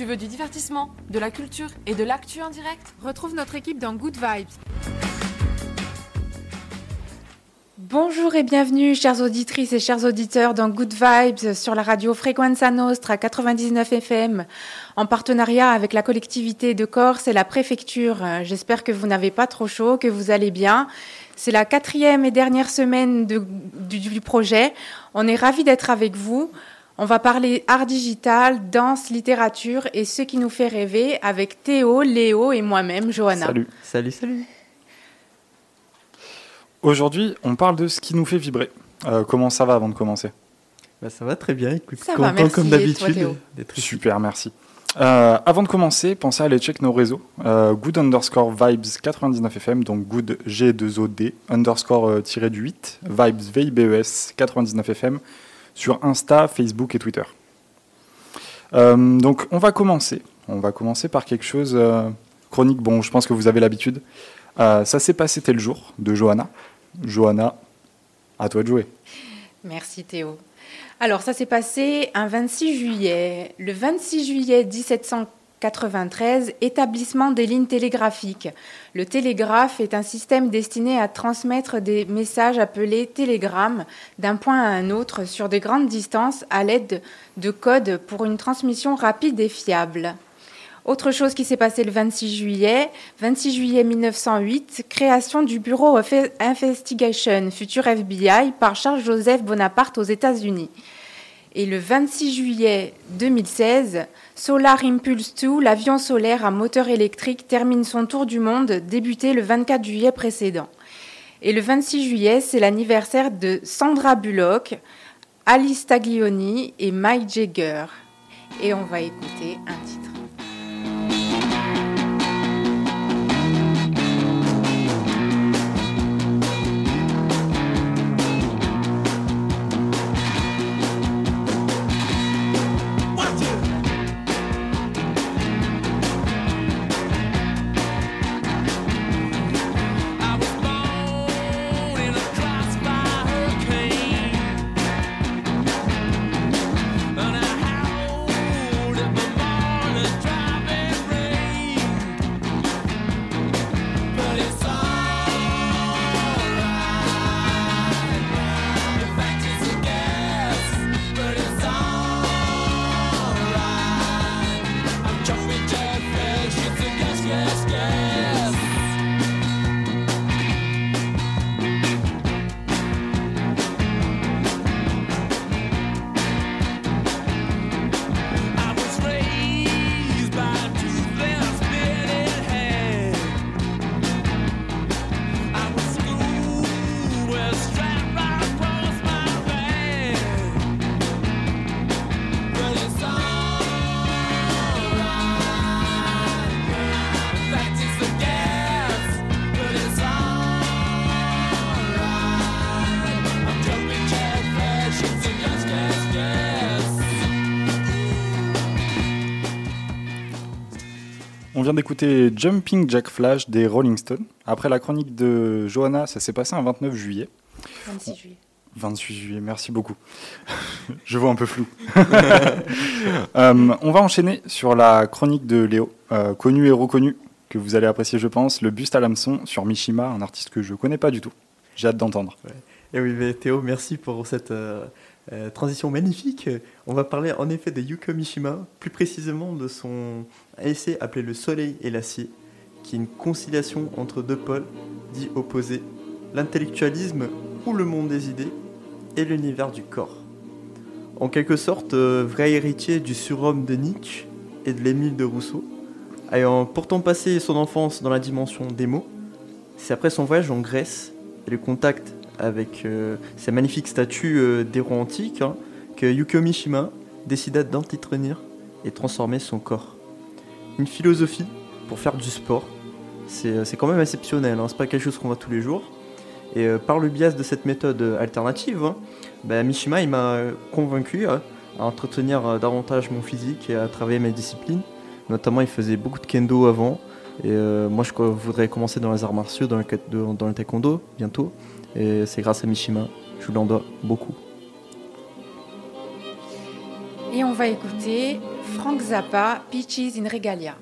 Tu veux du divertissement, de la culture et de l'actu en direct Retrouve notre équipe dans Good Vibes. Bonjour et bienvenue, chères auditrices et chers auditeurs, dans Good Vibes sur la radio Frequenza Nostra 99 FM, en partenariat avec la collectivité de Corse et la préfecture. J'espère que vous n'avez pas trop chaud, que vous allez bien. C'est la quatrième et dernière semaine du, du projet. On est ravis d'être avec vous. On va parler art digital, danse, littérature et ce qui nous fait rêver avec Théo, Léo et moi-même, Johanna. Salut. Salut, salut. Aujourd'hui, on parle de ce qui nous fait vibrer. Euh, comment ça va avant de commencer? Bah, Ça va très bien, écoute, Ça va, content merci. comme d'habitude. Super, merci. Euh, avant de commencer, pensez à aller check nos réseaux. Euh, good underscore vibes 99 FM, donc good G2OD underscore tiré du 8, vibes VIBES 99 FM sur Insta, Facebook et Twitter. Euh, donc on va commencer. On va commencer par quelque chose euh, chronique. Bon, je pense que vous avez l'habitude. Euh, ça s'est passé tel jour de Johanna. Johanna, à toi de jouer. Merci Théo. Alors ça s'est passé un 26 juillet. Le 26 juillet 1793, établissement des lignes télégraphiques. Le télégraphe est un système destiné à transmettre des messages appelés télégrammes d'un point à un autre sur de grandes distances à l'aide de codes pour une transmission rapide et fiable. Autre chose qui s'est passé le 26 juillet, 26 juillet 1908, création du Bureau of Investigation, futur FBI, par Charles Joseph Bonaparte aux États-Unis. Et le 26 juillet 2016, Solar Impulse 2, l'avion solaire à moteur électrique, termine son tour du monde, débuté le 24 juillet précédent. Et le 26 juillet, c'est l'anniversaire de Sandra Bullock, Alice Taglioni et Mike Jagger. Et on va écouter un titre. Vient d'écouter Jumping Jack Flash des Rolling Stones. Après la chronique de Johanna, ça s'est passé un 29 juillet. 26 juillet. 28 juillet, merci beaucoup. Je vois un peu flou. Euh, on va enchaîner sur la chronique de Léo, euh, connu et reconnu, que vous allez apprécier, je pense, le buste à l'hameçon sur Mishima, un artiste que je connais pas du tout. J'ai hâte d'entendre. Et oui, mais Théo, merci pour cette euh, euh, transition magnifique. On va parler en effet de Yuko Mishima, plus précisément de son essai appelé Le Soleil et l'acier, qui est une conciliation entre deux pôles dits opposés, l'intellectualisme ou le monde des idées et l'univers du corps. En quelque sorte, euh, vrai héritier du surhomme de Nietzsche et de l'Émile de Rousseau, ayant pourtant passé son enfance dans la dimension des mots, c'est après son voyage en Grèce et le contact avec euh, ces magnifiques statues euh, d'héros antiques hein, que Yukio Mishima décida d'entretenir et transformer son corps. Une philosophie pour faire du sport, c'est euh, quand même exceptionnel, hein, c'est pas quelque chose qu'on voit tous les jours. Et par le biais de cette méthode alternative, hein, bah, Mishima m'a convaincu à entretenir davantage mon physique et à travailler mes disciplines. Notamment, il faisait beaucoup de kendo avant. Et moi, je voudrais commencer dans les arts martiaux, dans le, dans le taekwondo bientôt. Et c'est grâce à Mishima. Je lui en dois beaucoup. Et on va écouter Frank Zappa, Peaches in Regalia.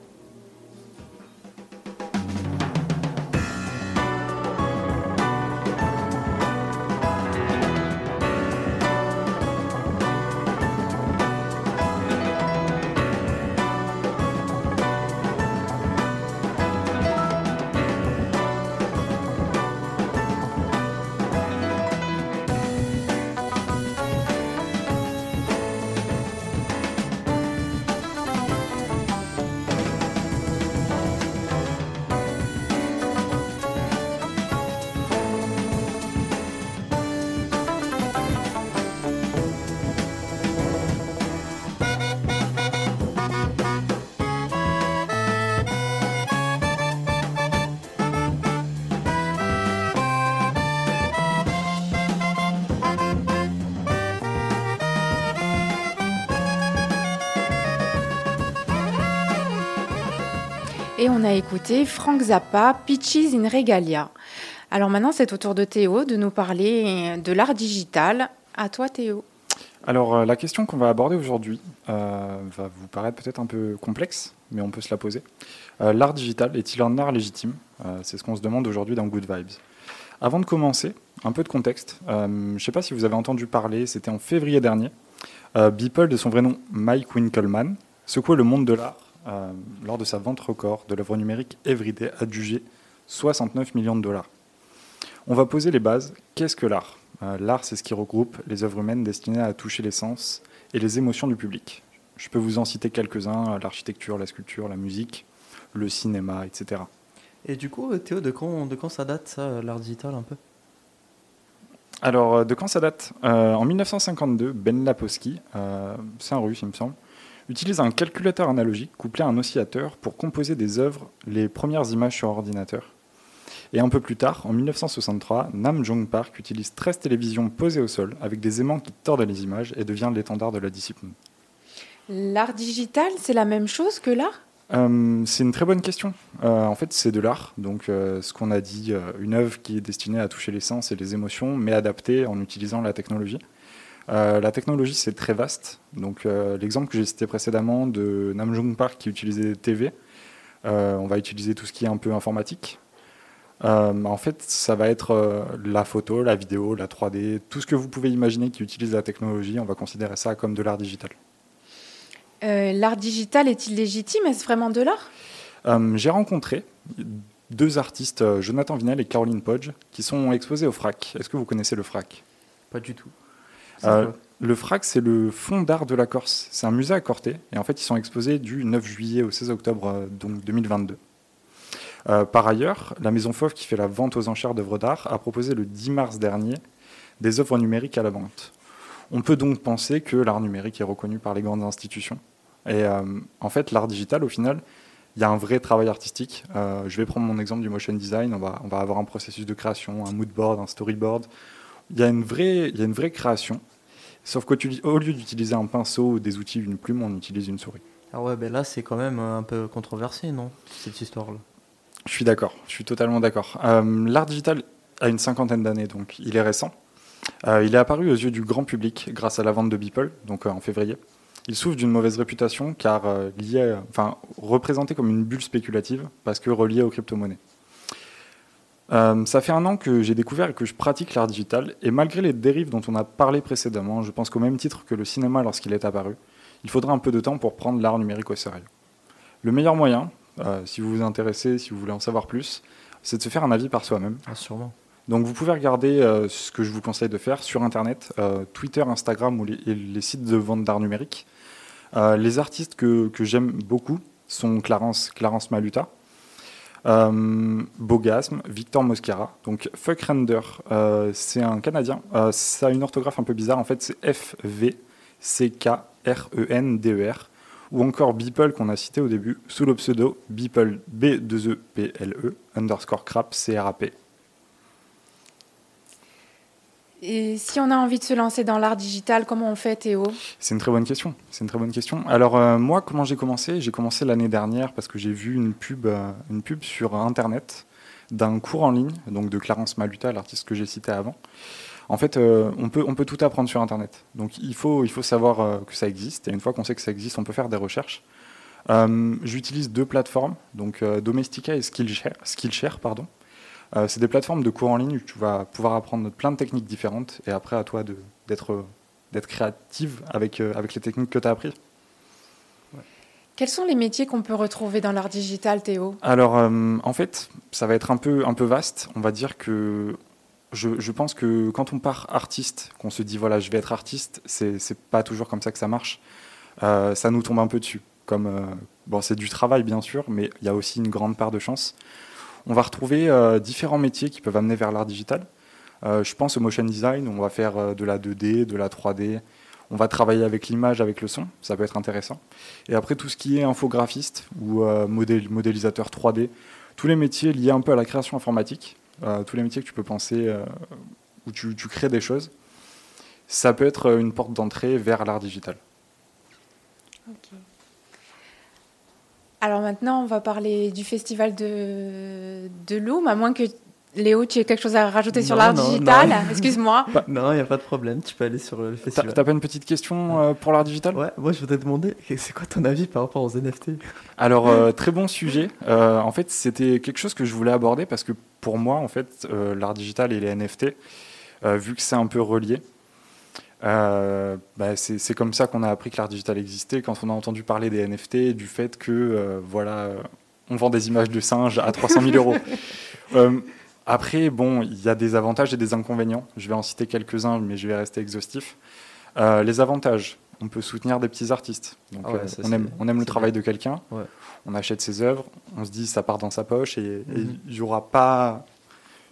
On a écouté Frank Zappa, Peaches in Regalia. Alors maintenant, c'est au tour de Théo de nous parler de l'art digital. À toi, Théo. Alors, euh, la question qu'on va aborder aujourd'hui euh, va vous paraître peut-être un peu complexe, mais on peut se la poser. Euh, l'art digital est-il un art légitime? C'est ce qu'on se demande aujourd'hui dans Good Vibes. Avant de commencer, un peu de contexte. Je ne sais pas si vous avez entendu parler, c'était en février dernier. Beeple, de son vrai nom Mike Winkelmann, secouait le monde de l'art euh, lors de sa vente record de l'œuvre numérique Everyday, adjugée 69 millions de dollars. On va poser les bases. Qu'est-ce que l'art? Euh, L'art, c'est ce qui regroupe les œuvres humaines destinées à toucher les sens et les émotions du public. Je peux vous en citer quelques-uns euh, l'architecture, la sculpture, la musique, le cinéma, etc. Et du coup, Théo, de quand, de quand ça date, ça, l'art digital, un peu? Alors, de quand ça date? Euh, En 1952, Ben Lapowski, euh, c'est un russe, il me semble, utilise un calculateur analogique couplé à un oscillateur pour composer des œuvres, les premières images sur ordinateur. Et un peu plus tard, en 1963, Nam Jong Park utilise 13 télévisions posées au sol avec des aimants qui tordent les images et devient l'étendard de la discipline. L'art digital, c'est la même chose que l'art? Euh, c'est une très bonne question. Euh, en fait, c'est de l'art. Donc, euh, ce qu'on a dit, une œuvre qui est destinée à toucher les sens et les émotions, mais adaptée en utilisant la technologie. Euh, la technologie, c'est très vaste. Donc, euh, l'exemple que j'ai cité précédemment de Namjoon Park qui utilisait des TV, euh, on va utiliser tout ce qui est un peu informatique. Euh, en fait, ça va être euh, la photo, la vidéo, la 3D, tout ce que vous pouvez imaginer qui utilise la technologie, on va considérer ça comme de l'art digital. Euh, L'art digital est-il légitime? Est-ce vraiment de l'art? Euh, J'ai rencontré deux artistes, Jonathan Vinel et Caroline Podge, qui sont exposés au FRAC. Est-ce que vous connaissez le FRAC Pas du tout. Euh, Le FRAC, c'est le Fonds d'art de la Corse. C'est un musée à Corté. Et en fait, ils sont exposés du 9 juillet au 16 octobre euh, donc 2022. Euh, par ailleurs, la Maison Fauve, qui fait la vente aux enchères d'œuvres d'art, a proposé le 10 mars dernier des œuvres numériques à la vente. On peut donc penser que l'art numérique est reconnu par les grandes institutions. Et euh, en fait, l'art digital, au final, il y a un vrai travail artistique. Euh, je vais prendre mon exemple du motion design. On va, on va avoir un processus de création, un mood board, un storyboard. Il y a une vraie, il y a une vraie création. Sauf qu'au lieu d'utiliser un pinceau ou des outils, une plume, on utilise une souris. Ah ouais, ben là, c'est quand même euh, un peu controversé, non Cette histoire-là? Je suis d'accord, je suis totalement d'accord. Euh, L'art digital a une cinquantaine d'années, donc il est récent. Euh, il est apparu aux yeux du grand public grâce à la vente de Beeple, donc euh, en février. Il souffre d'une mauvaise réputation car lié, enfin, représenté comme une bulle spéculative parce que relié aux crypto-monnaies. Euh, ça fait un an que j'ai découvert et que je pratique l'art digital, et malgré les dérives dont on a parlé précédemment, je pense qu'au même titre que le cinéma lorsqu'il est apparu, il faudra un peu de temps pour prendre l'art numérique au sérieux. Le meilleur moyen, euh, si vous vous intéressez, si vous voulez en savoir plus, c'est de se faire un avis par soi-même. Ah, sûrement. Donc vous pouvez regarder euh, ce que je vous conseille de faire sur Internet, Twitter, Instagram ou les, et les sites de vente d'art numérique. Les artistes que, que j'aime beaucoup sont Clarence, Clarence Maluta, euh, Bogasme, Victor Mosquera. Donc Fuck Render, euh, c'est un Canadien. Euh, ça a une orthographe un peu bizarre. En fait, c'est F-V-C-K-R-E-N-D-E-R. Ou encore Beeple qu'on a cité au début sous le pseudo Beeple B2E-P-L-E underscore crap C-R-A-P. Et si on a envie de se lancer dans l'art digital, comment on fait, Théo? C'est une très bonne question. C'est une très bonne question. Alors euh, moi, comment j'ai commencé? J'ai commencé l'année dernière parce que j'ai vu une pub, euh, une pub sur Internet d'un cours en ligne, donc de Clarence Maluta, l'artiste que j'ai cité avant. En fait, euh, on, peut, on peut tout apprendre sur Internet. Donc il faut, il faut savoir que ça existe. Et une fois qu'on sait que ça existe, on peut faire des recherches. J'utilise deux plateformes, donc Domestika et Skillshare. Skillshare pardon. Euh, C'est des plateformes de cours en ligne où tu vas pouvoir apprendre plein de techniques différentes. Et après, à toi de- d'être d'être créative avec, euh, avec les techniques que tu as apprises. Quels sont les métiers qu'on peut retrouver dans l'art digital, Théo? Alors, euh, en fait, ça va être un peu, un peu vaste. On va dire que je, je pense que quand on part artiste, qu'on se dit voilà, je vais être artiste, c'est c'est pas toujours comme ça que ça marche. Ça nous tombe un peu dessus. Comme bon, c'est du travail bien sûr, mais il y a aussi une grande part de chance. On va retrouver euh, différents métiers qui peuvent amener vers l'art digital. Euh, je pense au motion design. On va faire euh, de la 2D, de la 3D. On va travailler avec l'image, avec le son. Ça peut être intéressant. Et après, tout ce qui est infographiste ou modél- modélisateur 3D, tous les métiers liés un peu à la création informatique, tous les métiers que tu peux penser où tu, tu crées des choses, ça peut être une porte d'entrée vers l'art digital. Alors maintenant, on va parler du festival de, de Loom, à moins que Léo, tu aies quelque chose à rajouter sur l'art digital. Excuse-moi. Non, il n'y a pas de problème, tu peux aller sur le T'as festival. t'as pas une petite question euh, pour l'art digital? Ouais, moi je voudrais te demander, c'est quoi ton avis par rapport aux NFT Alors, euh, très bon sujet. Euh, en fait, c'était quelque chose que je voulais aborder parce que pour moi, en fait, euh, l'art digital et les NFT, euh, vu que c'est un peu relié, euh, bah, c'est comme ça qu'on a appris que l'art digital existait quand on a entendu parler des NFT, du fait que, euh, voilà, euh, on vend des images de singes à 300 000 euros. Euh, après, bon, il y a des avantages et des inconvénients. Je vais en citer quelques-uns, mais je vais rester exhaustif. Les avantages, on peut soutenir des petits artistes. Donc, Ah ouais, ça, on, aime, on aime le travail bien. de quelqu'un. Ouais. On achète ses œuvres. On se dit ça part dans sa poche et et il n'y aura pas,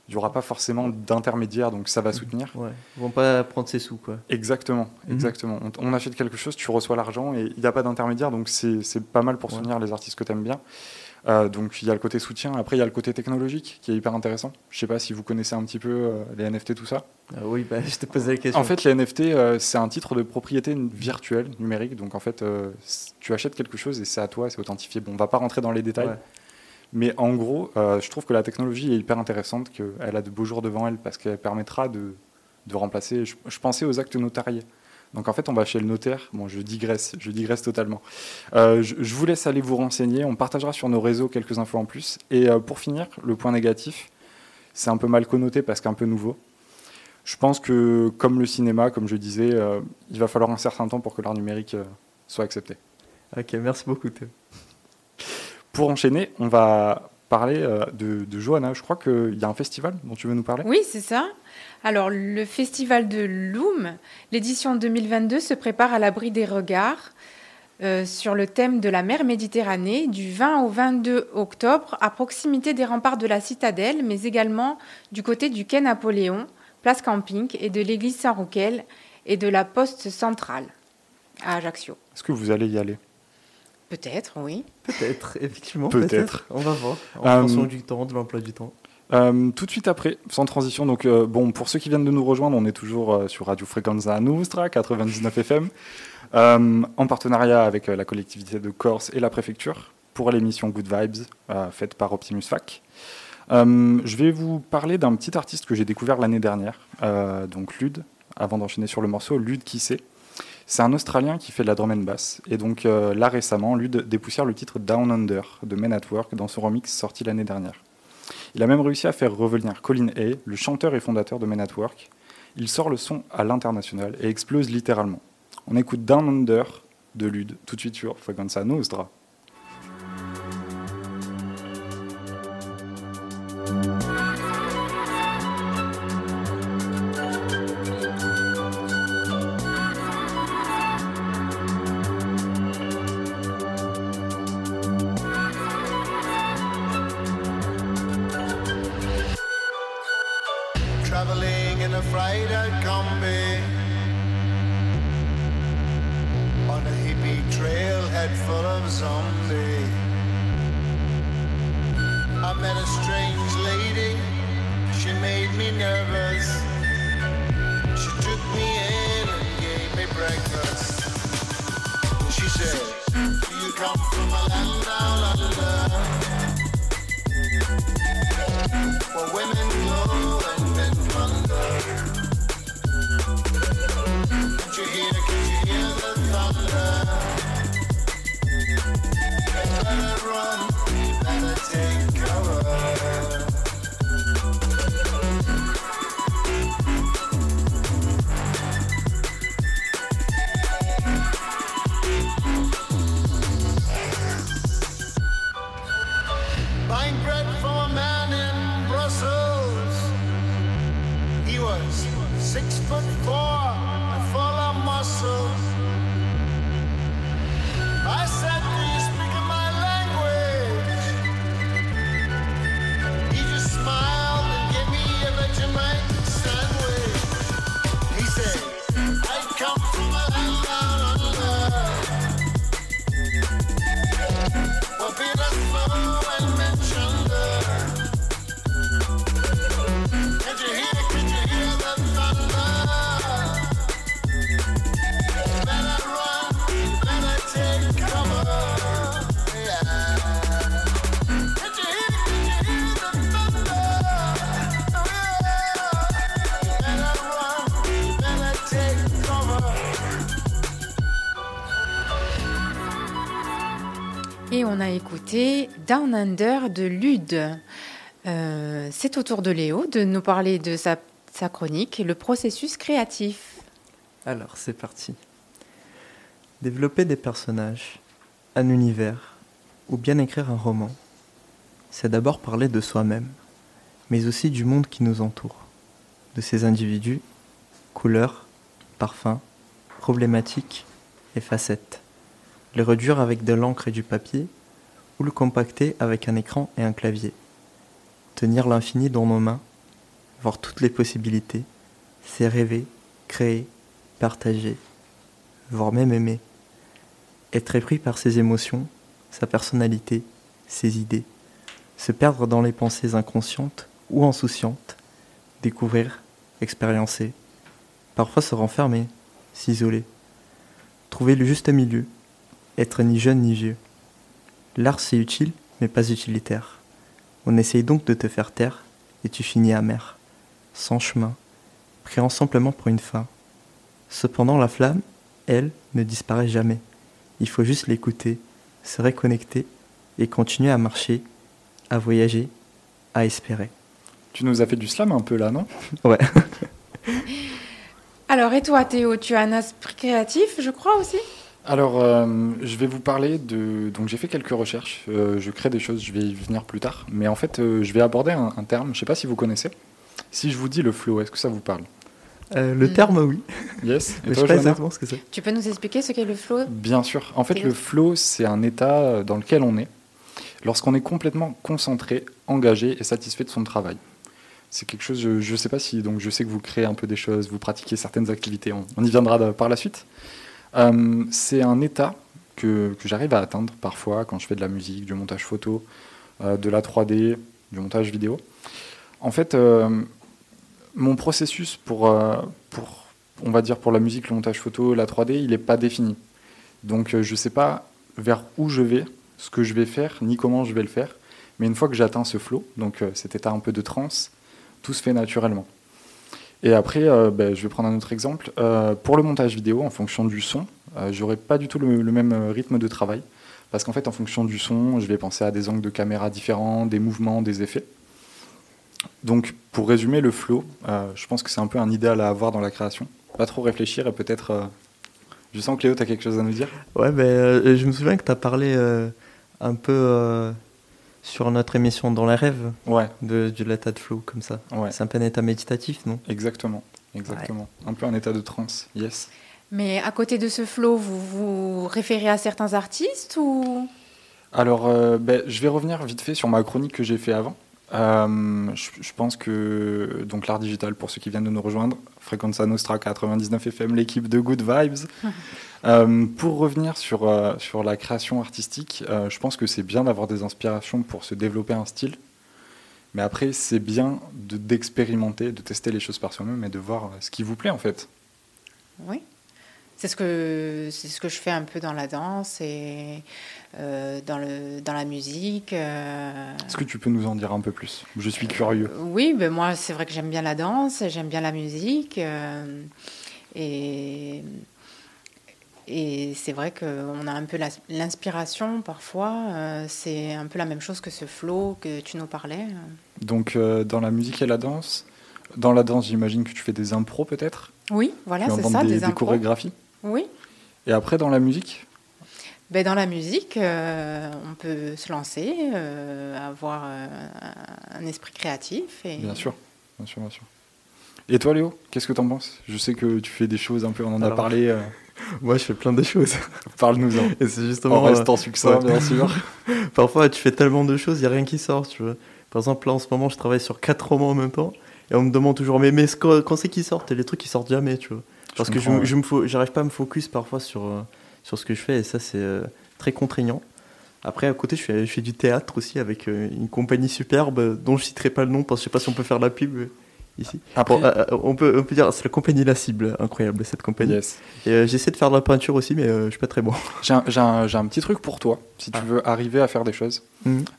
il y aura pas forcément d'intermédiaire, donc ça va soutenir. Ouais, ils vont pas prendre ses sous quoi. Exactement, Mhm. exactement. On, on achète quelque chose, tu reçois l'argent et il n'y a pas d'intermédiaire, donc c'est pas mal pour Ouais. soutenir les artistes que tu aimes bien. Euh, donc il y a le côté soutien, après il y a le côté technologique qui est hyper intéressant. Je sais pas si vous connaissez un petit peu euh, les NFT, tout ça. Ah oui, bah, je te posais la question. En fait, les NFT, euh, c'est un titre de propriété virtuelle, numérique. Donc, en fait, tu achètes quelque chose et c'est à toi, c'est authentifié. Bon, on va pas rentrer dans les détails. Ouais. Mais en gros, euh, je trouve que la technologie est hyper intéressante, qu'elle a de beaux jours devant elle parce qu'elle permettra de, de remplacer. Je, pensais aux actes notariés. Donc en fait, on va chez le notaire. Bon, je digresse, je digresse totalement. Euh, je, vous laisse aller vous renseigner. On partagera sur nos réseaux quelques infos en plus. Et euh, pour finir, le point négatif, c'est un peu mal connoté parce qu'un peu nouveau. Je pense que, comme le cinéma, comme je disais, il va falloir un certain temps pour que l'art numérique soit accepté. Ok, merci beaucoup Théo. Pour enchaîner, on va parler euh, de, de Johanna. Je crois qu'il y a un festival dont tu veux nous parler. Oui, c'est ça. Alors, le festival de Loom, l'édition 2022 se prépare à l'abri des regards euh, sur le thème de la mer Méditerranée du 20 au 22 octobre à proximité des remparts de la citadelle, mais également du côté du quai Napoléon, place camping et de l'église Saint-Rouquel et de la poste centrale à Ajaccio. Est-ce que vous allez y aller? Peut-être, oui. Peut-être, effectivement. Peut-être. On va voir. En Euh, fonction du temps, de l'emploi du temps. Euh, tout de suite après, sans transition. Donc, euh, bon, pour ceux qui viennent de nous rejoindre, on est toujours euh, sur Radio Frequenza Nostra, 99 FM, euh, en partenariat avec euh, la collectivité de Corse et la préfecture pour l'émission Good Vibes, euh, faite par Optimus Fac. Euh, je vais vous parler d'un petit artiste que j'ai découvert l'année dernière, euh, donc Lud, avant d'enchaîner sur le morceau, Lud qui sait. C'est un Australien qui fait de la drum and bass. Et donc euh, là récemment, Lud dépoussière le titre Down Under de Men at Work dans son remix sorti l'année dernière. Il a même réussi à faire revenir Colin Hay, le chanteur et fondateur de Men at Work. Il sort le son à l'international et explose littéralement. On écoute Down Under de Lud tout de suite sur Frequenza Nostra. Traveling in a écouté Down Under de Lude. Euh, C'est au tour de Léo de nous parler de sa, sa chronique, le processus créatif. Alors, c'est parti. Développer des personnages, un univers, ou bien écrire un roman, c'est d'abord parler de soi-même, mais aussi du monde qui nous entoure, de ses individus, couleurs, parfums, problématiques et facettes. Les réduire avec de l'encre et du papier, ou le compacter avec un écran et un clavier. Tenir l'infini dans nos mains, voir toutes les possibilités, c'est rêver, créer, partager, voire même aimer. Être épris par ses émotions, sa personnalité, ses idées. Se perdre dans les pensées inconscientes ou insouciantes. Découvrir, expériencer. Parfois se renfermer, s'isoler. Trouver le juste milieu. Être ni jeune ni vieux. L'art c'est utile, mais pas utilitaire. On essaye donc de te faire taire, et tu finis amer, sans chemin, priant simplement pour une fin. Cependant, la flamme, elle, ne disparaît jamais. Il faut juste l'écouter, se reconnecter et continuer à marcher, à voyager, à espérer. Tu nous as fait du slam un peu là, non? Ouais. Alors, et toi, Théo, tu as un esprit créatif, je crois aussi? Alors, euh, je vais vous parler de. Donc, j'ai fait quelques recherches. euh, je crée des choses, je vais y venir plus tard. Mais en fait, euh, je vais aborder un, un terme. Je ne sais pas si vous connaissez. Si je vous dis le flow, est-ce que ça vous parle? Euh, le Mm. terme, oui. Yes. Et Mais je sais pas exactement ce que c'est. Tu peux nous expliquer ce qu'est le flow? Bien sûr. En fait, le flow, c'est un état dans lequel on est lorsqu'on est complètement concentré, engagé et satisfait de son travail. C'est quelque chose, je ne sais pas si, donc je sais que vous créez un peu des choses, vous pratiquez certaines activités, on, on y viendra de- par la suite. Euh, c'est un état que, j'arrive à atteindre parfois quand je fais de la musique, du montage photo, euh, de la 3D, du montage vidéo. En fait, euh, mon processus pour, on va dire pour la musique, le montage photo, la 3D, il n'est pas défini. Donc je ne sais pas vers où je vais, ce que je vais faire, ni comment je vais le faire. Mais une fois que j'atteins ce flow, donc cet état un peu de transe, tout se fait naturellement. Et après, euh, ben, je vais prendre un autre exemple. Euh, pour le montage vidéo, en fonction du son, euh, j'aurai pas du tout le, le même euh, rythme de travail. Parce qu'en fait, en fonction du son, je vais penser à des angles de caméra différents, des mouvements, des effets. Donc, pour résumer le flow, je pense que c'est un peu un idéal à avoir dans la création. Pas trop réfléchir et peut-être. Je sens que Léo, tu as quelque chose à nous dire? Ouais, euh, je me souviens que tu as parlé un peu sur notre émission Dans les rêves Ouais, de, du l'état de flow, comme ça. ouais, C'est un peu un état méditatif, non? Exactement. Exactement. Un peu un état de transe, yes. Mais à côté de ce flow, vous vous référez à certains artistes ou? Alors, euh, ben, je vais revenir vite fait sur ma chronique que j'ai fait avant. Euh, je, je pense que donc l'art digital, pour ceux qui viennent de nous rejoindre, Frequenza Nostra 99 FM, l'équipe de Good Vibes. Euh, pour revenir sur, euh, sur la création artistique, je pense que c'est bien d'avoir des inspirations pour se développer un style. Mais après, c'est bien de- d'expérimenter, de tester les choses par soi-même et de voir ce qui vous plaît en fait. Oui. C'est ce que c'est ce que je fais un peu dans la danse et euh, dans le dans la musique. euh. Est-ce que tu peux nous en dire un peu plus? Je suis curieux. Oui, ben moi c'est vrai que j'aime bien la danse, j'aime bien la musique euh, et Et c'est vrai qu'on a un peu l'inspiration parfois. euh, c'est un peu la même chose que ce flow que tu nous parlais. Donc euh, dans la musique et la danse, dans la danse, j'imagine que tu fais des impros peut-être? Oui, voilà, c'est ça, des, des, chorégraphies? Oui. Et après, dans la musique Ben, dans la musique, euh, on peut se lancer, euh, avoir euh, un esprit créatif. Et... Bien sûr, bien sûr, bien sûr. Et toi, Léo, qu'est-ce que t'en penses? Je sais que tu fais des choses un peu, on en a parlé. euh, Moi, je fais plein de choses. Parle-nous-en. Et c'est En justement. euh, restant succinct, ouais. bien sûr. Parfois, tu fais tellement de choses, il n'y a rien qui sort, tu vois. Par exemple, là, en ce moment, je travaille sur quatre romans en même temps. Et on me demande toujours, mais, mais quand, c'est qu'ils sortent Et les trucs qui sortent jamais, tu vois. Parce que je, me- je me fo- j'arrive pas à me focus parfois sur, euh, sur ce que je fais, et ça, c'est euh, très contraignant. Après, à côté, je fais, je fais du théâtre aussi avec euh, une compagnie superbe dont je citerai pas le nom parce que je sais pas si on peut faire la pub ici. Euh, euh, on, peut, on peut dire, c'est la compagnie La Cible, incroyable cette compagnie. yes. Et euh, j'essaie de faire de la peinture aussi, mais euh, je suis pas très bon. J'ai un, petit truc pour toi, si tu Ah. veux arriver à faire des choses.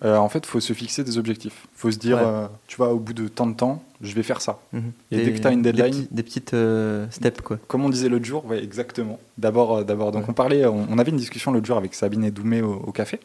Euh, en fait, il faut se fixer des objectifs. Il faut se dire, Ouais. tu vois, au bout de tant de temps, je vais faire ça. Mhm. Et Des- dès que t'as une des deadline- petits- Des, petites steps, quoi. Comme on disait l'autre jour, ouais, exactement. D'abord, d'abord. Donc Ouais. on parlait, on, on avait une discussion l'autre jour avec Sabine et Doumé au, au café.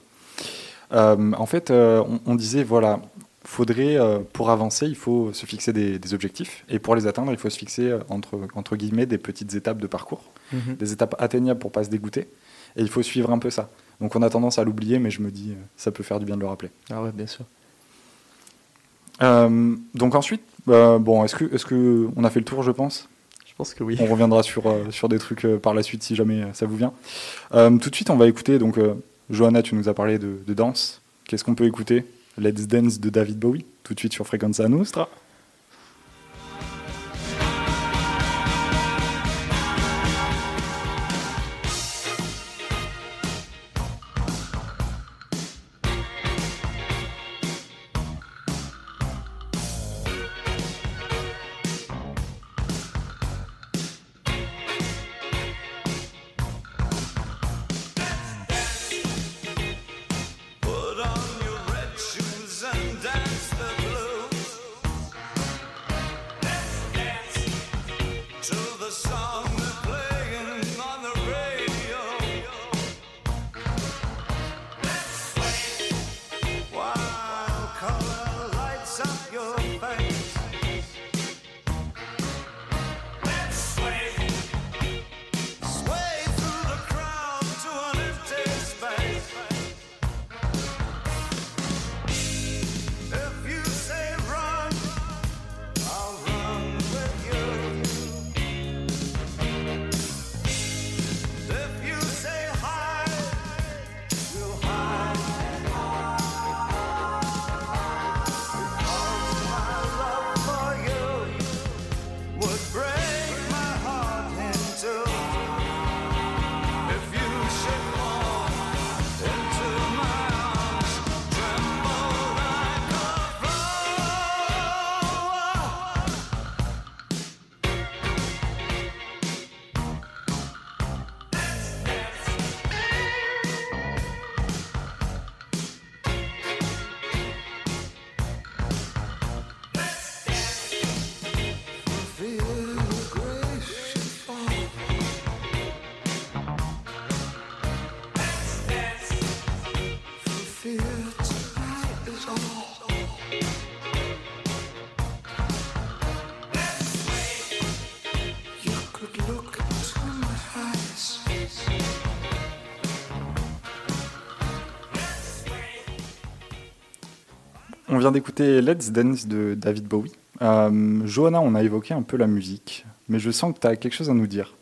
En fait, on, on disait voilà, faudrait euh, pour avancer, il faut se fixer des, des objectifs et pour les atteindre, il faut se fixer euh, entre entre guillemets des petites étapes de parcours, des étapes atteignables pour pas se dégoûter. Et il faut suivre un peu ça. Donc on a tendance à l'oublier, mais je me dis, euh, ça peut faire du bien de le rappeler. Ah ouais, bien sûr. Euh, donc ensuite, euh, bon, est-ce que, est-ce que on a fait le tour, je pense? Je pense que oui. On reviendra sur, sur des trucs par la suite si jamais ça vous vient. Tout de suite, on va écouter. Donc, Johanna, tu nous as parlé de, de danse. Qu'est-ce qu'on peut écouter? Let's Dance de David Bowie, tout de suite sur Frequenza Nostra. Vient d'écouter Let's Dance de David Bowie. Euh, Johanna, on a évoqué un peu la musique, mais je sens que tu as quelque chose à nous dire.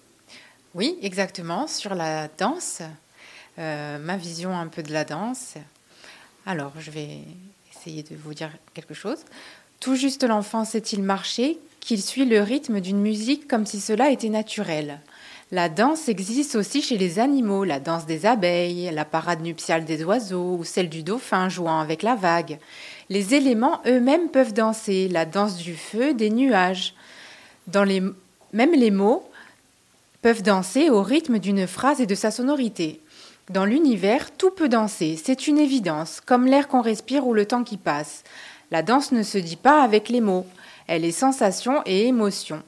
Oui, exactement, sur la danse, euh, ma vision un peu de la danse. Alors, je vais essayer de vous dire quelque chose. Tout juste l'enfant sait-il marcher, qu'il suit le rythme d'une musique comme si cela était naturel. La danse existe aussi chez les animaux, la danse des abeilles, la parade nuptiale des oiseaux ou celle du dauphin jouant avec la vague. Les éléments eux-mêmes peuvent danser, la danse du feu, des nuages. Même les mots peuvent danser au rythme d'une phrase et de sa sonorité. Dans l'univers, tout peut danser, c'est une évidence, comme l'air qu'on respire ou le temps qui passe. La danse ne se dit pas avec les mots, elle est sensation et émotion.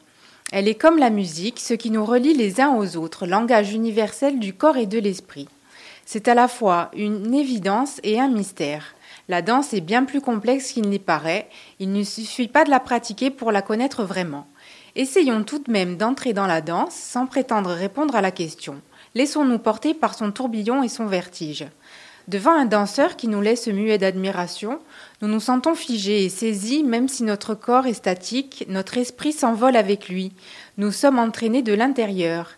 Elle est comme la musique, ce qui nous relie les uns aux autres, langage universel du corps et de l'esprit. C'est à la fois une évidence et un mystère. La danse est bien plus complexe qu'il n'y paraît, il ne suffit pas de la pratiquer pour la connaître vraiment. Essayons tout de même d'entrer dans la danse sans prétendre répondre à la question. Laissons-nous porter par son tourbillon et son vertige. Devant un danseur qui nous laisse muets d'admiration, nous nous sentons figés et saisis, même si notre corps est statique, notre esprit s'envole avec lui. Nous sommes entraînés de l'intérieur.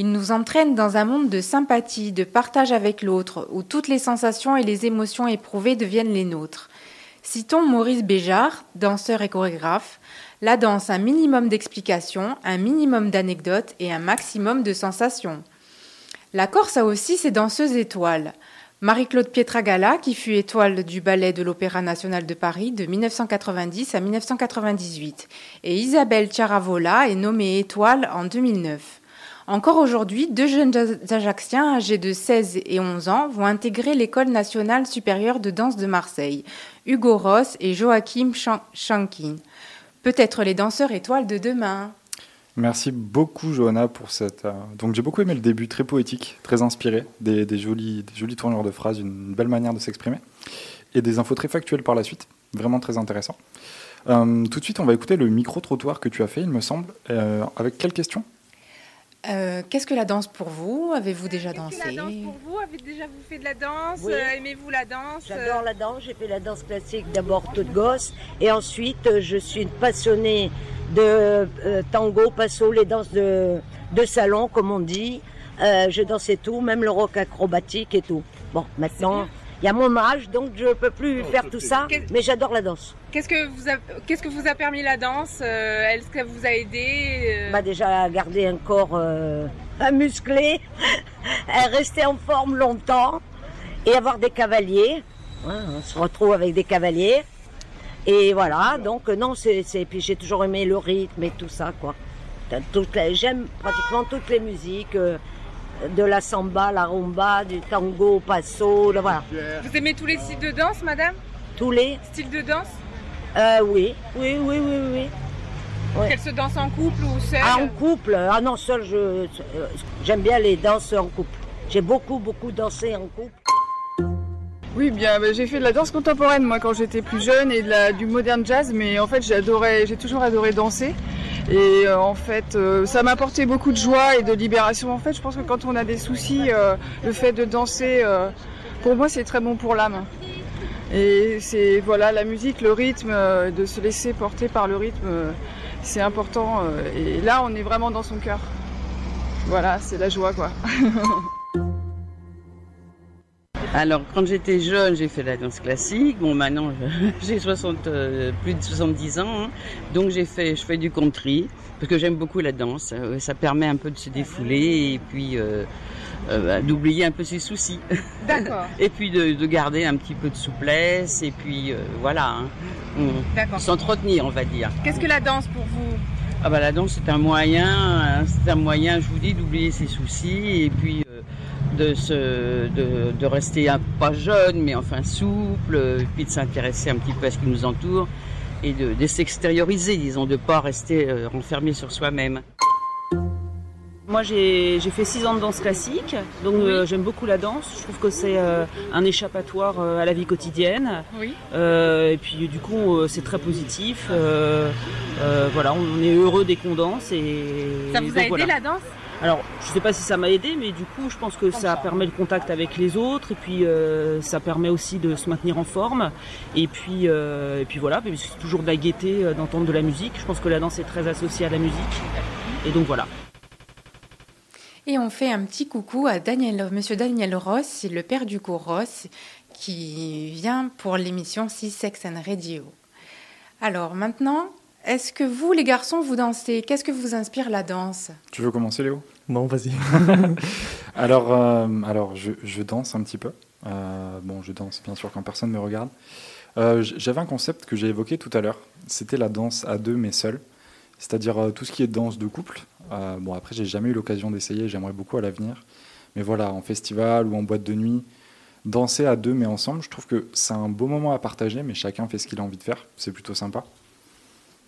Il nous entraîne dans un monde de sympathie, de partage avec l'autre, où toutes les sensations et les émotions éprouvées deviennent les nôtres. Citons Maurice Béjart, danseur et chorégraphe. La danse, un minimum d'explications, un minimum d'anecdotes et un maximum de sensations. La Corse a aussi ses danseuses étoiles. Marie-Claude Pietragala, qui fut étoile du ballet de l'Opéra national de Paris de 1990 à 1998, et Isabelle Chiaravola est nommée étoile en 2009. Encore aujourd'hui, deux jeunes Ajaxiens âgés de 16 et 11 ans vont intégrer l'École nationale supérieure de danse de Marseille, Hugo Ross et Joachim Shankin. Peut-être les danseurs étoiles de demain. Merci beaucoup, Johanna, pour cette. euh, Donc, j'ai beaucoup aimé le début, très poétique, très inspiré, des, jolies, des tournures de phrases, une belle manière de s'exprimer, et des infos très factuelles par la suite. Vraiment très intéressant. Euh, tout de suite, on va écouter le micro-trottoir que tu as fait, il me semble. Euh, avec quelle question Euh, Qu'est-ce que la danse pour vous? Avez-vous déjà dansé que la danse pour vous? Avez déjà vous fait de la danse? Oui. Euh, Aimez-vous la danse? J'adore la danse, j'ai fait la danse classique d'abord toute gosse. Et ensuite euh, je suis une passionnée de euh, tango, passo, les danses de, de salon comme on dit. Euh, je dansais tout, même le rock acrobatique et tout. Bon, maintenant, il y a mon âge donc je peux plus faire tout ça, mais j'adore la danse. Qu'est-ce que vous a, qu'est-ce que vous a permis la danse Euh, Est-ce que vous a aidé Euh, Bah déjà garder un corps euh, musclé, rester en forme longtemps et avoir des cavaliers. Ouais, on se retrouve avec des cavaliers. Et voilà, donc euh, non, c'est, c'est- puis j'ai toujours aimé le rythme et tout ça, quoi. J'aime pratiquement toutes les musiques, euh, de la samba, la rumba, du tango, passo, le- voilà. Vous aimez tous les styles de danse, madame? Tous les, Styles de danse? Euh, oui, oui, oui, oui, oui. Qu'elle se danse en couple ou seule Ah, en couple Ah non, seul, je, j'aime bien les danses en couple. J'ai beaucoup, beaucoup dansé en couple. Oui, bien, bah, j'ai fait de la danse contemporaine moi quand j'étais plus jeune et de la- du modern jazz, mais en fait j'adorais, j'ai toujours adoré danser. Et euh, en fait, euh, ça m'a apporté beaucoup de joie et de libération. En fait, je pense que quand on a des soucis, euh, le fait de danser, euh, pour moi, c'est très bon pour l'âme. Et c'est voilà la musique, le rythme, euh, de se laisser porter par le rythme, euh, c'est important. et là, on est vraiment dans son cœur. Voilà, c'est la joie quoi. Alors, quand j'étais jeune, j'ai fait la danse classique. Bon, maintenant, j'ai 60, euh, plus de 70 ans. hein. Donc, j'ai fait, je fais du country parce que j'aime beaucoup la danse. Euh, Ça permet un peu de se défouler et puis euh, euh, bah, d'oublier un peu ses soucis. D'accord, Et puis de, de garder un petit peu de souplesse. Et puis, euh, voilà. hein. On- d'accord. S'entretenir, on va dire. Qu'est-ce que la danse pour vous? Ah bah la danse c'est un moyen, hein, c'est un moyen, je vous dis, d'oublier ses soucis et puis de se, de, de rester un, pas jeune, mais enfin souple, euh, et puis de s'intéresser un petit peu à ce qui nous entoure et de, de s'extérioriser, disons, de pas rester euh, renfermé sur soi-même. Moi, j'ai j'ai fait six ans de danse classique, donc euh, j'aime beaucoup la danse. Je trouve que c'est euh, un échappatoire euh, à la vie quotidienne. Oui. Euh, et puis, du coup, euh, c'est très positif. Euh, euh, voilà, on est heureux dès qu'on danse. Et, Ça vous donc, a aidé voilà. la danse? Alors, je sais pas si ça m'a aidé, mais du coup, je pense que ça permet le contact avec les autres, et puis euh, ça permet aussi de se maintenir en forme. Et puis, euh, et puis voilà, c'est toujours de la gaieté euh, d'entendre de la musique. Je pense que la danse est très associée à la musique. Et donc voilà. Et on fait un petit coucou à Daniel, Monsieur Daniel Ross, le père du cours Ross, qui vient pour l'émission Six Sex and Radio. Alors maintenant, est-ce que vous, les garçons, vous dansez? Qu'est-ce que vous inspire la danse? Tu veux commencer, Léo? Non, vas-y. Alors, euh, alors je, je danse un petit peu. Euh, bon, je danse bien sûr quand personne me regarde. Euh, J'avais un concept que j'ai évoqué tout à l'heure. C'était la danse à deux mais seul. C'est-à-dire euh, tout ce qui est danse de couple. Euh, bon, après, j'ai jamais eu l'occasion d'essayer. J'aimerais beaucoup à l'avenir. Mais voilà, en festival ou en boîte de nuit, danser à deux mais ensemble, je trouve que c'est un beau moment à partager, mais chacun fait ce qu'il a envie de faire. C'est plutôt sympa.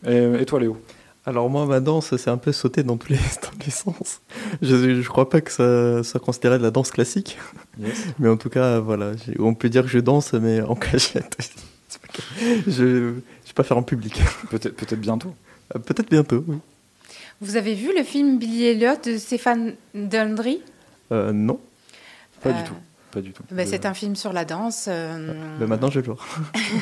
Et, et toi, Léo? Alors moi, ma danse, c'est un peu sauter dans tous les, dans les sens. Je, je crois pas que ça soit considéré de la danse classique. Yes. Mais en tout cas, voilà, on peut dire que je danse, mais en cachette. Je ne vais pas faire en public. Peut-être peut bientôt. Euh, Peut-être bientôt, oui. Vous avez vu le film Billy Elliot de Stéphane Dundry? Euh, non, Pas Euh, du tout. Pas du tout. Ben, C'est un film sur la danse. euh, mais maintenant je le vois.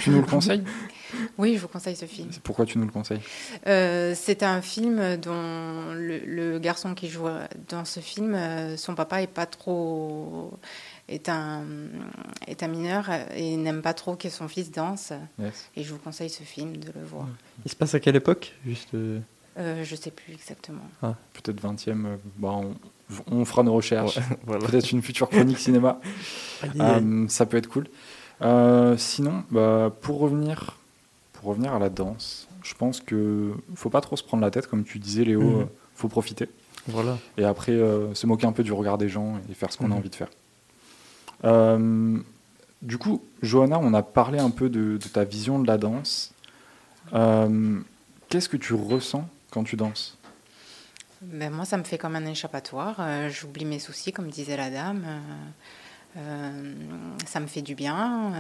Tu nous le conseilles? Oui, je vous conseille ce film. Pourquoi tu nous le conseilles Euh, c'est un film dont le, le garçon qui joue dans ce film, euh, son papa est pas trop est un est un mineur et n'aime pas trop que son fils danse. Yes. Et je vous conseille ce film de le voir. Il se passe à quelle époque Juste. euh, Euh, je sais plus exactement. Peut-être 20e. euh, bah, on, on fera nos recherches. Ouais, voilà. Peut-être une future chronique cinéma. Euh, ça peut être cool. Euh, sinon, bah, pour revenir, pour revenir à la danse, je pense que faut pas trop se prendre la tête, comme tu disais, Léo. Euh, faut profiter. Voilà. Et après, euh, se moquer un peu du regard des gens et faire ce qu'on a Mhm. envie de faire. Euh, du coup, Johanna, on a parlé un peu de, de ta vision de la danse. Euh, Qu'est-ce que tu ressens quand tu danses? Ben, moi, ça me fait comme un échappatoire. J'oublie mes soucis, comme disait la dame. Ça me fait du bien.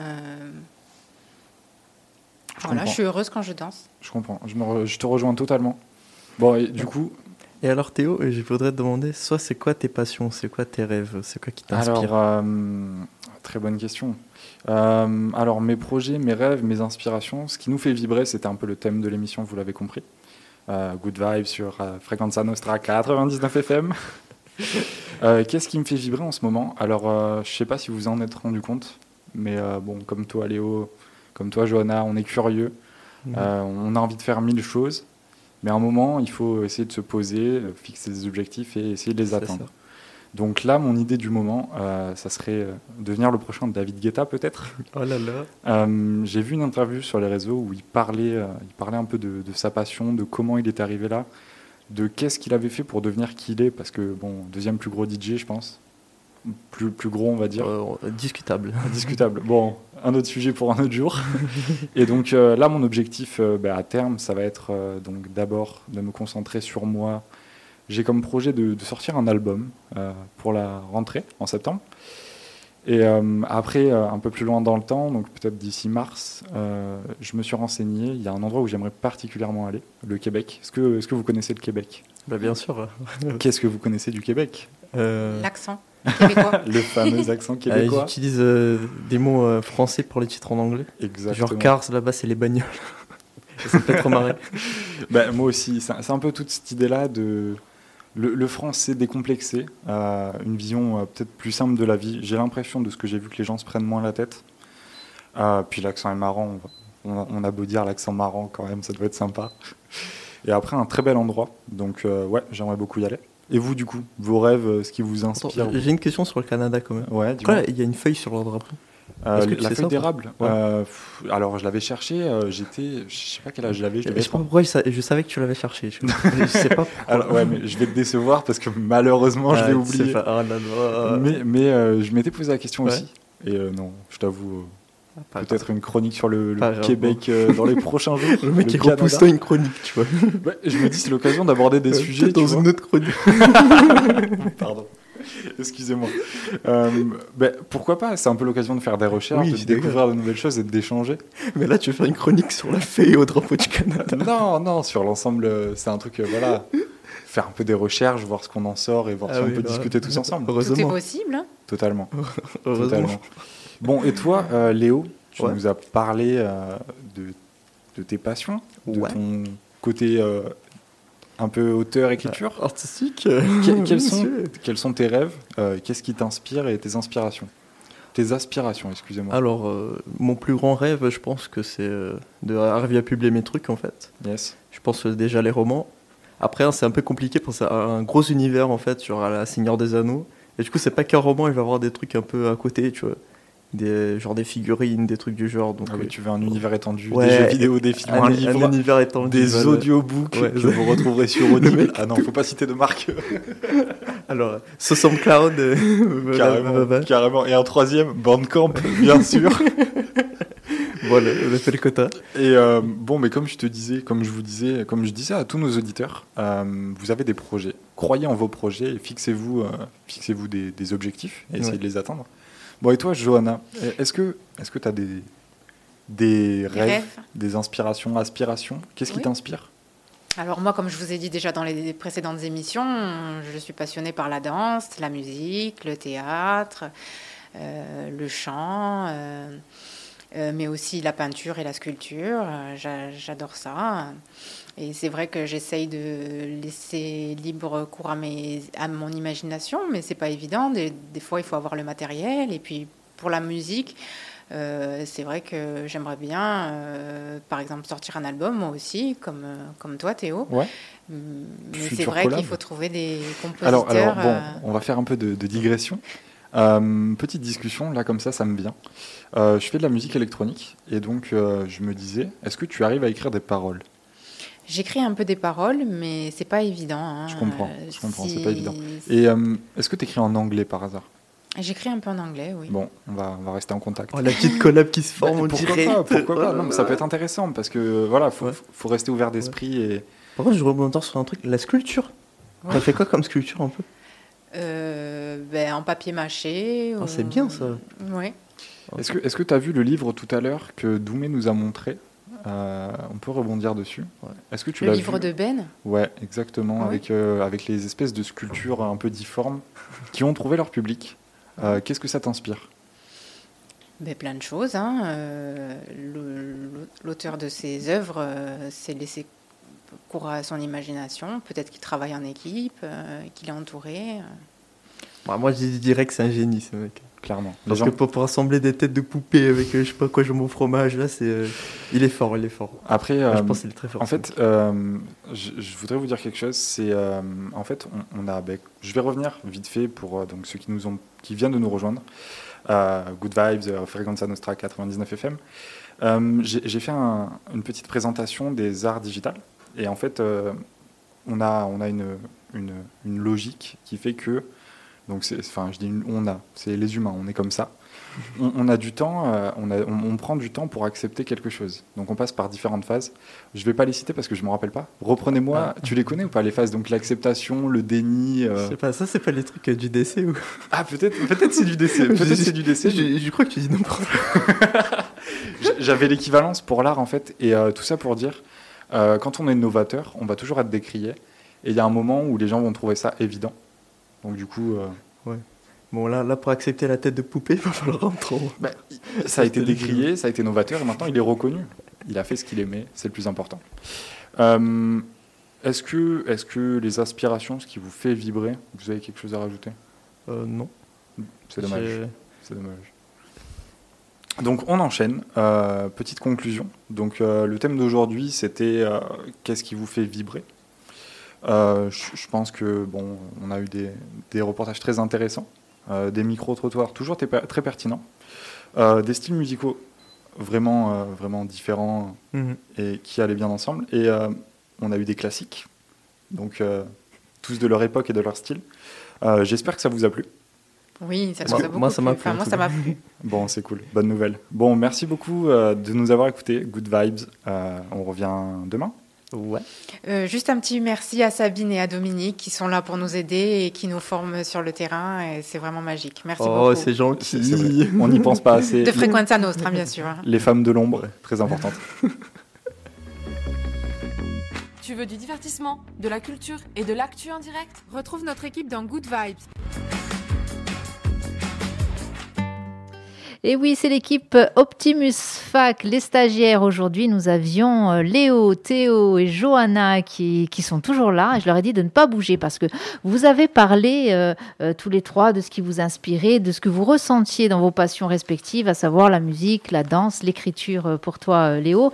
Je Voilà, comprends. je suis heureuse quand je danse. Je comprends. Je, me re- je te rejoins totalement. Bon, et du coup, Et alors Théo, je voudrais te demander, soit c'est quoi tes passions, c'est quoi tes rêves, c'est quoi qui t'inspire Alors, euh, très bonne question. Euh, alors, mes projets, mes rêves, mes inspirations, ce qui nous fait vibrer, c'était un peu le thème de l'émission, vous l'avez compris. Euh, good Vibes sur euh, Frequenza Nostra 99 FM. Euh, Qu'est-ce qui me fait vibrer en ce moment? Alors, euh, je sais pas si vous en êtes rendu compte, mais euh, bon, comme toi, Léo, comme toi, Johanna, on est curieux. Mhm. Euh, on a envie de faire mille choses, mais à un moment, il faut essayer de se poser, euh, fixer des objectifs et essayer de les atteindre. ça. Donc là, mon idée du moment, euh, ça serait devenir le prochain David Guetta, peut-être. Oh là là. Euh, J'ai vu une interview sur les réseaux où il parlait, euh, il parlait un peu de, de sa passion, de comment il est arrivé là, de qu'est-ce qu'il avait fait pour devenir qui il est, parce que, bon, deuxième plus gros DJ, je pense. Plus, plus gros, on va dire. Euh, discutable. Discutable. Bon, un autre sujet pour un autre jour. Et donc euh, là, mon objectif euh, bah, à terme, ça va être donc d'abord de me concentrer sur moi. J'ai comme projet de, de sortir un album pour la rentrée en septembre. Et après, un peu plus loin dans le temps, donc peut-être d'ici mars, je me suis renseigné. Il y a un endroit où j'aimerais particulièrement aller, le Québec. Est-ce que, est que vous connaissez le Québec? Bah, bien sûr. Qu'est-ce que vous connaissez du Québec? L'accent québécois. Le fameux accent euh, québécois. J'utilise euh, des mots euh, français pour les titres en anglais. Exactement. Genre Cars, là-bas, c'est les bagnoles. ça me fait trop marrer. Ben, moi aussi, c'est un peu toute cette idée-là de le, le français décomplexé, euh, une vision euh, peut-être plus simple de la vie. J'ai l'impression de ce que j'ai vu que les gens se prennent moins la tête. Euh, puis l'accent est marrant, on, va- on a, on a beau dire l'accent marrant quand même, ça doit être sympa. Et après, un très bel endroit, donc euh, ouais, j'aimerais beaucoup y aller. Et vous, du coup, vos rêves, euh, ce qui vous inspire J'ai une question sur le Canada quand même. Ouais. Pourquoi il y a une feuille sur leur drapeau Euh, que la feuille d'érable. Ouais. euh, alors, je l'avais cherché. euh, J'étais, je sais pas quel âge j'avais. je Je sais pas pourquoi je, sa- je savais que tu l'avais cherché. Je, je sais pas pourquoi. Alors, ouais, mais je vais te décevoir parce que malheureusement, je Ah, l'ai oublié. pas. Oh. Mais, mais euh, je m'étais posé la question Ouais. aussi. Et non, je t'avoue, peut-être une chronique sur le. Québec euh, dans les prochains jours. Le mec, Canada. repousse une chronique, tu vois. Ouais, je me dis, c'est l'occasion d'aborder des Euh, sujets. dans vois. une autre chronique. Pardon. Excusez-moi. Euh, ben, pourquoi pas? C'est un peu l'occasion de faire des recherches, Oui, de découvrir de nouvelles choses et d'échanger. Mais là, tu veux faire une chronique sur la feuille au drapeau du Canada. non, non, sur l'ensemble, euh, c'est un truc, euh, voilà. Faire un peu des recherches, voir ce qu'on en sort et voir Ah si on peut bah, discuter tous ensemble. Tout est Heureusement. possible. hein. Totalement. Heureusement. Totalement. Bon, et toi, euh, Léo, tu Ouais. nous as parlé euh, de, de tes passions, de Ouais. ton côté euh, un peu auteur, écriture. Artistique. Que- quels, sont, quels sont tes rêves Qu'est-ce qui t'inspire et tes inspirations? Tes aspirations, excusez-moi. Alors, mon plus grand rêve, je pense que c'est de arriver à publier mes trucs, en fait. Yes. Je pense déjà les romans. Après, hein, c'est un peu compliqué pour ça, un gros univers, en fait, sur la Seigneur des Anneaux. Et du coup, c'est pas qu'un roman, il va y avoir des trucs un peu à côté, tu vois. Des, genre des figurines, des trucs du genre. Donc, Ah oui, euh, tu veux un univers étendu, ouais, des jeux vidéo, des films, un, un, livre, un univers étendu. des voilà. audiobooks Ouais, que je- vous retrouverez sur Le Audible. Ah non, faut pas citer de marque. Alors, ce SoundCloud, euh, carrément, voilà. carrément. Et un troisième, Bandcamp, bien sûr. Voilà, on a fait le quota. Et euh, bon, mais comme je te disais, comme je vous disais, comme je disais à tous nos auditeurs, euh, vous avez des projets. Croyez en vos projets et fixez-vous, fixez-vous des, des objectifs et essayez Ouais. de les atteindre. Bon, et toi, Johanna, est-ce que, tu as des, des rêves, rêves des inspirations, aspirations? Qu'est-ce qui Oui. t'inspire? Alors moi, comme je vous ai dit déjà dans les précédentes émissions, je suis passionnée par la danse, la musique, le théâtre, euh, le chant, euh, euh, mais aussi la peinture et la sculpture. J'a- J'adore ça. Et c'est vrai que j'essaye de laisser libre cours à, mes, à mon imagination, mais c'est pas évident. Des, des fois, il faut avoir le matériel. Et puis pour la musique, euh, c'est vrai que j'aimerais bien, euh, par exemple, sortir un album, moi aussi, comme, comme toi, Théo. Ouais. Mm, Mais c'est vrai qu'il faut trouver des compositeurs. alors, alors, bon, euh, on va faire un peu de, de digression. Petite discussion, là, comme ça, ça me vient. Je fais de la musique électronique et donc je me disais, est-ce que tu arrives à écrire des paroles? J'écris un peu des paroles, mais c'est pas évident. hein. Je comprends, Euh, je comprends, si- c'est pas évident. Et euh, est-ce que tu écris en anglais par hasard? J'écris un peu en anglais, oui. Bon, on va, on va rester en contact. Oh, la petite collab qui se forme Bah, en pourquoi direct. pas, pourquoi pas Non, mais ça peut être intéressant parce que voilà, faut, Ouais. faut rester ouvert d'esprit et Par contre, je rebondis sur un truc, la sculpture. Ouais. T'as fait quoi comme sculpture un peu? Euh, ben, en papier mâché. Ah, ou- C'est bien ça. Oui. Est-ce que est-ce que tu as vu le livre tout à l'heure que Doumé nous a montré? Euh, On peut rebondir dessus. Est-ce que tu Le livre vu de Ben? Ouais, exactement, Ah oui avec, euh, avec les espèces de sculptures un peu difformes qui ont trouvé leur public. Euh, Qu'est-ce que ça t'inspire? Ben, plein de choses. hein. Euh, L'auteur de ces œuvres euh, s'est laissé cours à son imagination. Peut-être qu'il travaille en équipe, euh, qu'il est entouré. Bah, moi, je dirais que c'est un génie, ce mec. Clairement. Parce gens- que pour, pour assembler des têtes de poupées avec euh, je sais pas quoi, je mon fromage, là, c'est. euh, il est fort, il est fort. Après, je euh, pense qu'il est très fort. En fait, euh, je, je voudrais vous dire quelque chose. C'est en fait, on, on a. ben, je vais revenir vite fait pour donc ceux qui nous ont, qui viennent de nous rejoindre. Good Vibes, Frequenza Nostra 99 FM. J'ai fait un- une petite présentation des arts digitales et en fait, on a on a une, une, une logique qui fait que donc enfin je dis on a c'est les humains on est comme ça on, on a du temps, euh, on, a- on- on prend du temps pour accepter quelque chose. Donc on passe par différentes phases. Je vais pas les citer parce que je me rappelle pas. Reprenez-moi, tu les connais ou pas les phases Donc l'acceptation, le déni. euh, Je sais pas, ça, c'est pas les trucs du décès ou. Ah peut-être, peut-être c'est du décès. Peut-être c'est du décès. Je, je crois que tu dis J- J'avais l'équivalence pour l'art en fait, et euh, tout ça pour dire, euh, quand on est novateur, on va toujours être décrié, et il y a un moment où les gens vont trouver ça évident. Donc du coup, euh, Ouais. Bon, là, là, pour accepter la tête de poupée, il va falloir en- bah, ça a été décrié, ça a été novateur, et maintenant il est reconnu. Il a fait ce qu'il aimait, c'est le plus important. Euh, est-ce que, est-ce que les aspirations, ce qui vous fait vibrer, vous avez quelque chose à rajouter? Euh, non. C'est dommage. J'ai- C'est dommage. Donc on enchaîne. Euh, petite conclusion. Donc euh, le thème d'aujourd'hui c'était euh, qu'est-ce qui vous fait vibrer? Euh, je pense que bon, on a eu des, des reportages très intéressants, euh, des micro trottoirs toujours très, per- très pertinents, euh, des styles musicaux vraiment euh, vraiment différents Mhm. et qui allaient bien ensemble. Et euh, on a eu des classiques, donc euh, tous de leur époque et de leur style. Euh, J'espère que ça vous a plu. Oui, ça Moi- moi, ça m'a plu. Enfin, moi, ça m'a plu. Bon, c'est cool, bonne nouvelle. Bon, merci beaucoup euh, de nous avoir écoutés. Good vibes. Euh, on revient demain. Ouais. Euh, juste un petit merci à Sabine et à Dominique qui sont là pour nous aider et qui nous forment sur le terrain. Et c'est vraiment magique. Merci Oh, beaucoup. C'est- gentil. c'est vrai. On n'y pense pas assez. De Frequenza Nostra, bien sûr. hein. Les femmes de l'ombre, très importantes. Tu veux du divertissement, de la culture et de l'actu en direct? Retrouve notre équipe dans Good Vibes. Et oui, c'est l'équipe Optimus Fac, les stagiaires. Aujourd'hui, nous avions euh, Léo, Théo et Johanna qui, sont toujours là. Je leur ai dit de ne pas bouger parce que vous avez parlé euh, euh, tous les trois de ce qui vous inspirait, de ce que vous ressentiez dans vos passions respectives, à savoir la musique, la danse, l'écriture pour toi, Léo.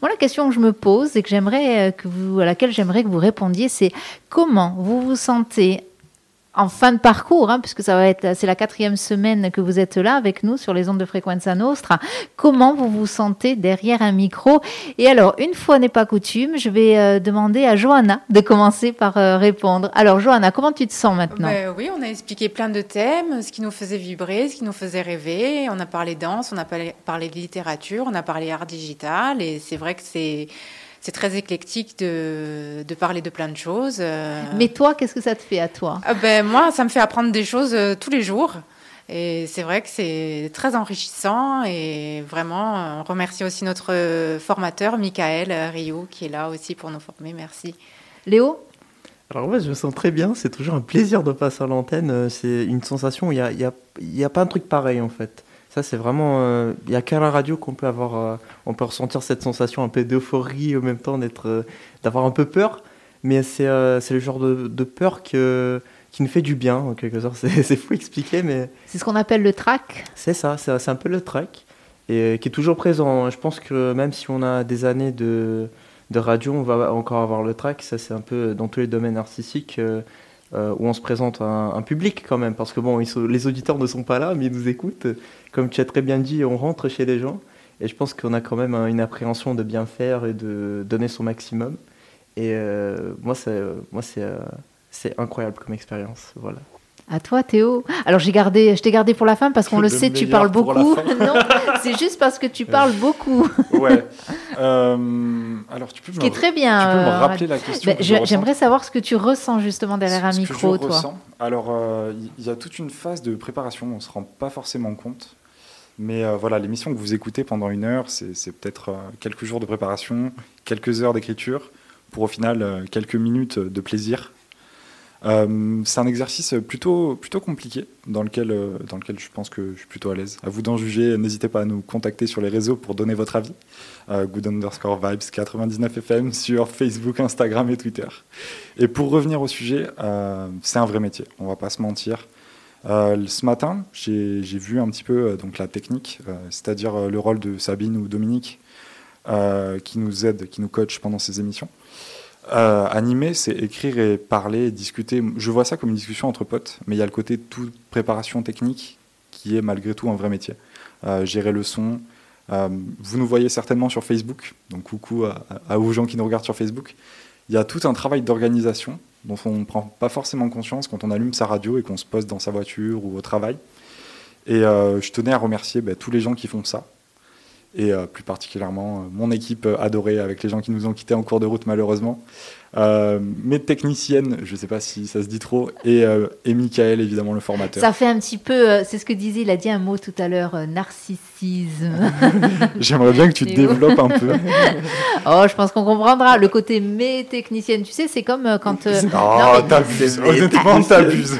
Moi, la question que je me pose et que j'aimerais à laquelle j'aimerais que vous répondiez, c'est comment vous vous sentez en fin de parcours, hein, puisque ça va être, c'est la quatrième semaine que vous êtes là avec nous sur les ondes de Frequenza Nostra. Comment vous vous sentez derrière un micro? Et alors, une fois n'est pas coutume, je vais euh, demander à Johanna de commencer par euh, répondre. Alors, Johanna, comment tu te sens maintenant? Ben oui, on a expliqué plein de thèmes, ce qui nous faisait vibrer, ce qui nous faisait rêver. On a parlé danse, on a parlé, de littérature, on a parlé art digital. Et c'est vrai que c'est, c'est très éclectique de, de parler de plein de choses. euh. Mais toi, qu'est-ce que ça te fait à toi? Ah ben, moi, ça me fait apprendre des choses euh, tous les jours. Et c'est vrai que c'est très enrichissant. Et vraiment, euh, on remercie aussi notre euh, formateur, Michael euh, Rio, qui est là aussi pour nous former. Merci. Léo? Alors ouais, je me sens très bien. C'est toujours un plaisir de passer à l'antenne. Euh, C'est une sensation. Il y a, il y a- il y a pas un truc pareil en fait. Ça c'est vraiment. euh, Il y a qu'à la radio qu'on peut avoir. euh, on peut ressentir cette sensation un peu d'euphorie au même temps d'être, euh, d'avoir un peu peur. Mais c'est euh, le genre de, de peur que qui nous fait du bien en quelque sorte. C'est fou à expliquer, mais C'est ce qu'on appelle le track. c'est ça. C'est un peu le track et euh, qui est toujours présent. Je pense que même si on a des années de de radio, on va encore avoir le track. Ça, c'est un peu dans tous les domaines artistiques euh, où on se présente à un, public quand même. Parce que bon, les auditeurs ne sont pas là, mais ils nous écoutent. Comme tu as très bien dit, on rentre chez les gens. Et je pense qu'on a quand même une appréhension de bien faire et de donner son maximum. Et euh, moi c'est, euh, c'est incroyable comme expérience. Voilà. À toi, Théo. Alors, j'ai gardé, je t'ai gardé pour la fin parce qu'on le sait, tu parles beaucoup. non, c'est juste parce que tu parles beaucoup. Ouais. Euh, alors, tu peux me, qui est très bien. tu peux me euh, rappeler la question Ben, que J'aimerais savoir ce que tu ressens justement derrière un Ce que micro, je toi. ressens. Alors, euh, il y, a toute une phase de préparation, on ne se rend pas forcément compte. Mais euh, voilà, l'émission que vous écoutez pendant une heure, c'est peut-être euh, quelques jours de préparation, quelques heures d'écriture, pour au final euh, quelques minutes de plaisir. Euh, c'est un exercice plutôt, compliqué, dans lequel, euh, dans lequel je pense que je suis plutôt à l'aise. À vous d'en juger, n'hésitez pas à nous contacter sur les réseaux pour donner votre avis. Euh, good underscore vibes 99 FM sur Facebook, Instagram et Twitter. Et pour revenir au sujet, euh, c'est un vrai métier, on va pas se mentir. Ce matin, j'ai vu un petit peu la technique, c'est-à-dire le rôle de Sabine ou Dominique qui nous aide, qui nous coach pendant ces émissions. Euh, animer, c'est écrire et parler, discuter. Je vois ça comme une discussion entre potes, mais il y a le côté toute préparation technique qui est malgré tout un vrai métier. Euh, gérer le son. Euh, vous nous voyez certainement sur Facebook, donc coucou à, à- aux gens qui nous regardent sur Facebook. Il y a tout un travail d'organisation dont on ne prend pas forcément conscience quand on allume sa radio et qu'on se pose dans sa voiture ou au travail. Et je tenais à remercier bah, tous les gens qui font ça. Et euh, plus particulièrement euh, mon équipe euh, adorée avec les gens qui nous ont quittés en cours de route malheureusement. Euh, mes techniciennes, je ne sais pas si ça se dit trop, et, euh, et Michael évidemment le formateur. Ça fait un petit peu, euh, c'est ce que disait, il a dit un mot tout à l'heure, euh, narcissisme. J'aimerais bien que tu te développes un peu. oh, je pense qu'on comprendra. Le côté mes technicienne, tu sais, c'est comme euh, quand. euh, Oh, non, t'abuses, honnêtement, t'abuses.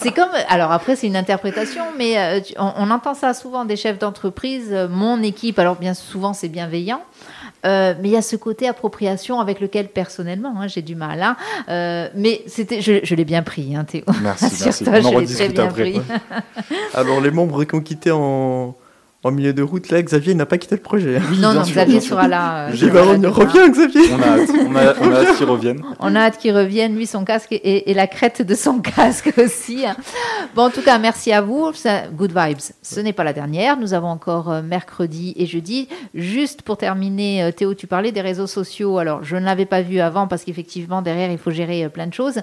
C'est comme, alors après c'est une interprétation, mais euh, tu- on, on entend ça souvent des chefs d'entreprise, euh, mon équipe, alors bien souvent c'est bienveillant, euh, mais il y a ce côté appropriation avec lequel personnellement hein, j'ai du mal. hein. Euh, mais c'était, je, je l'ai bien pris, hein, Théo. Merci, merci. Rassure-toi, On en rediscute après. Alors, les membres qui ont quitté en, en milieu de route, là, Xavier n'a pas quitté le projet. non, non, Xavier sera là. euh, revenir. Reviens, Xavier On a hâte, on a, on a hâte qu'ils reviennent. On a hâte qu'il revienne, lui, son casque et, et la crête de son casque aussi. hein. Bon, en tout cas, merci à vous. Good Vibes, ce n'est pas la dernière. Nous avons encore euh, mercredi et jeudi. Juste pour terminer, euh, Théo, tu parlais des réseaux sociaux. Alors, je ne l'avais pas vu avant parce qu'effectivement, derrière, il faut gérer plein de choses.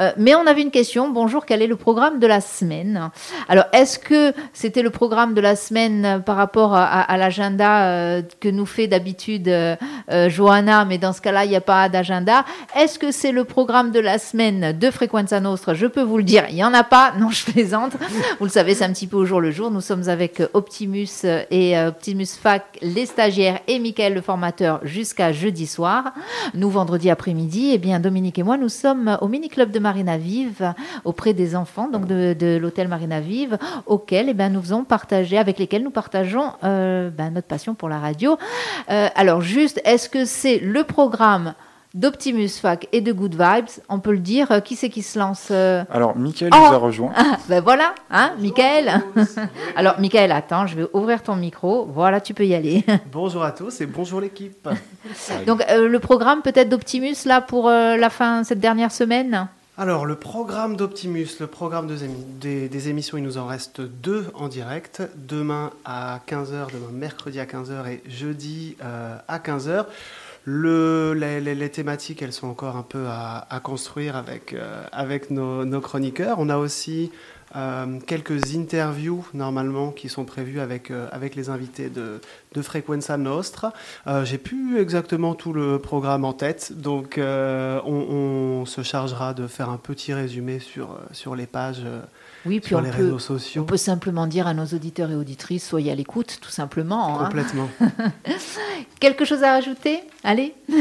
Euh, mais on avait une question. Bonjour, quel est le programme de la semaine? Alors, est-ce que c'était le programme de la semaine par rapport à, l'agenda euh, que nous fait d'habitude euh, euh, Johanna, mais dans ce cas-là, il n'y a pas d'agenda. Est-ce que c'est le programme de la semaine de Frequenza Nostra? Je peux vous le dire, il n'y en a pas. Non, je plaisante. Vous le savez, c'est un petit peu au jour le jour. Nous sommes avec Optimus et Optimus Fac, les stagiaires et Michael, le formateur, jusqu'à jeudi soir. Nous, vendredi après-midi, eh bien, Dominique et moi, nous sommes au mini-club de Marina Vive auprès des enfants, donc de, l'hôtel Marina Vive, auquel eh ben, nous faisons partager, avec lesquels nous partageons euh, ben, notre passion pour la radio. Euh, alors, juste, est-ce que c'est le programme d'Optimus Fac et de Good Vibes? On peut le dire. Euh, Qui c'est qui se lance euh? Alors, Michael Oh nous a rejoint. Ah, ben voilà, hein, Michael. Alors, Michael, attends, je vais ouvrir ton micro. Voilà, tu peux y aller. Bonjour à tous et bonjour l'équipe. Donc, euh, le programme peut-être d'Optimus là pour euh, la fin, cette dernière semaine? Alors, le programme d'Optimus, le programme des, émi- des- des émissions, il nous en reste deux en direct. Demain à 15h, demain mercredi à 15h et jeudi euh, à 15h. Le, les, thématiques, elles sont encore un peu à, à construire avec, euh, avec nos, nos chroniqueurs. On a aussi euh, quelques interviews normalement qui sont prévues avec, euh, avec les invités de, de Frequenza Nostra. Euh, J'ai plus exactement tout le programme en tête, donc euh, on, on se chargera de faire un petit résumé sur, sur les pages, Oui, puis sur on les peut, réseaux sociaux. on peut simplement dire à nos auditeurs et auditrices, soyez à l'écoute, tout simplement. hein. Complètement. Quelque chose à rajouter Allez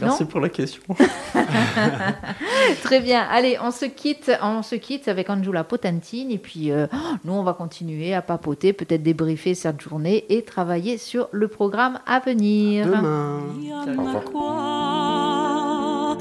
Merci pour la question. Très bien. Allez, on se quitte, on se quitte avec Angela Potentine et puis euh, oh, nous on va continuer à papoter, peut-être débriefer cette journée et travailler sur le programme à venir. À demain. Au revoir.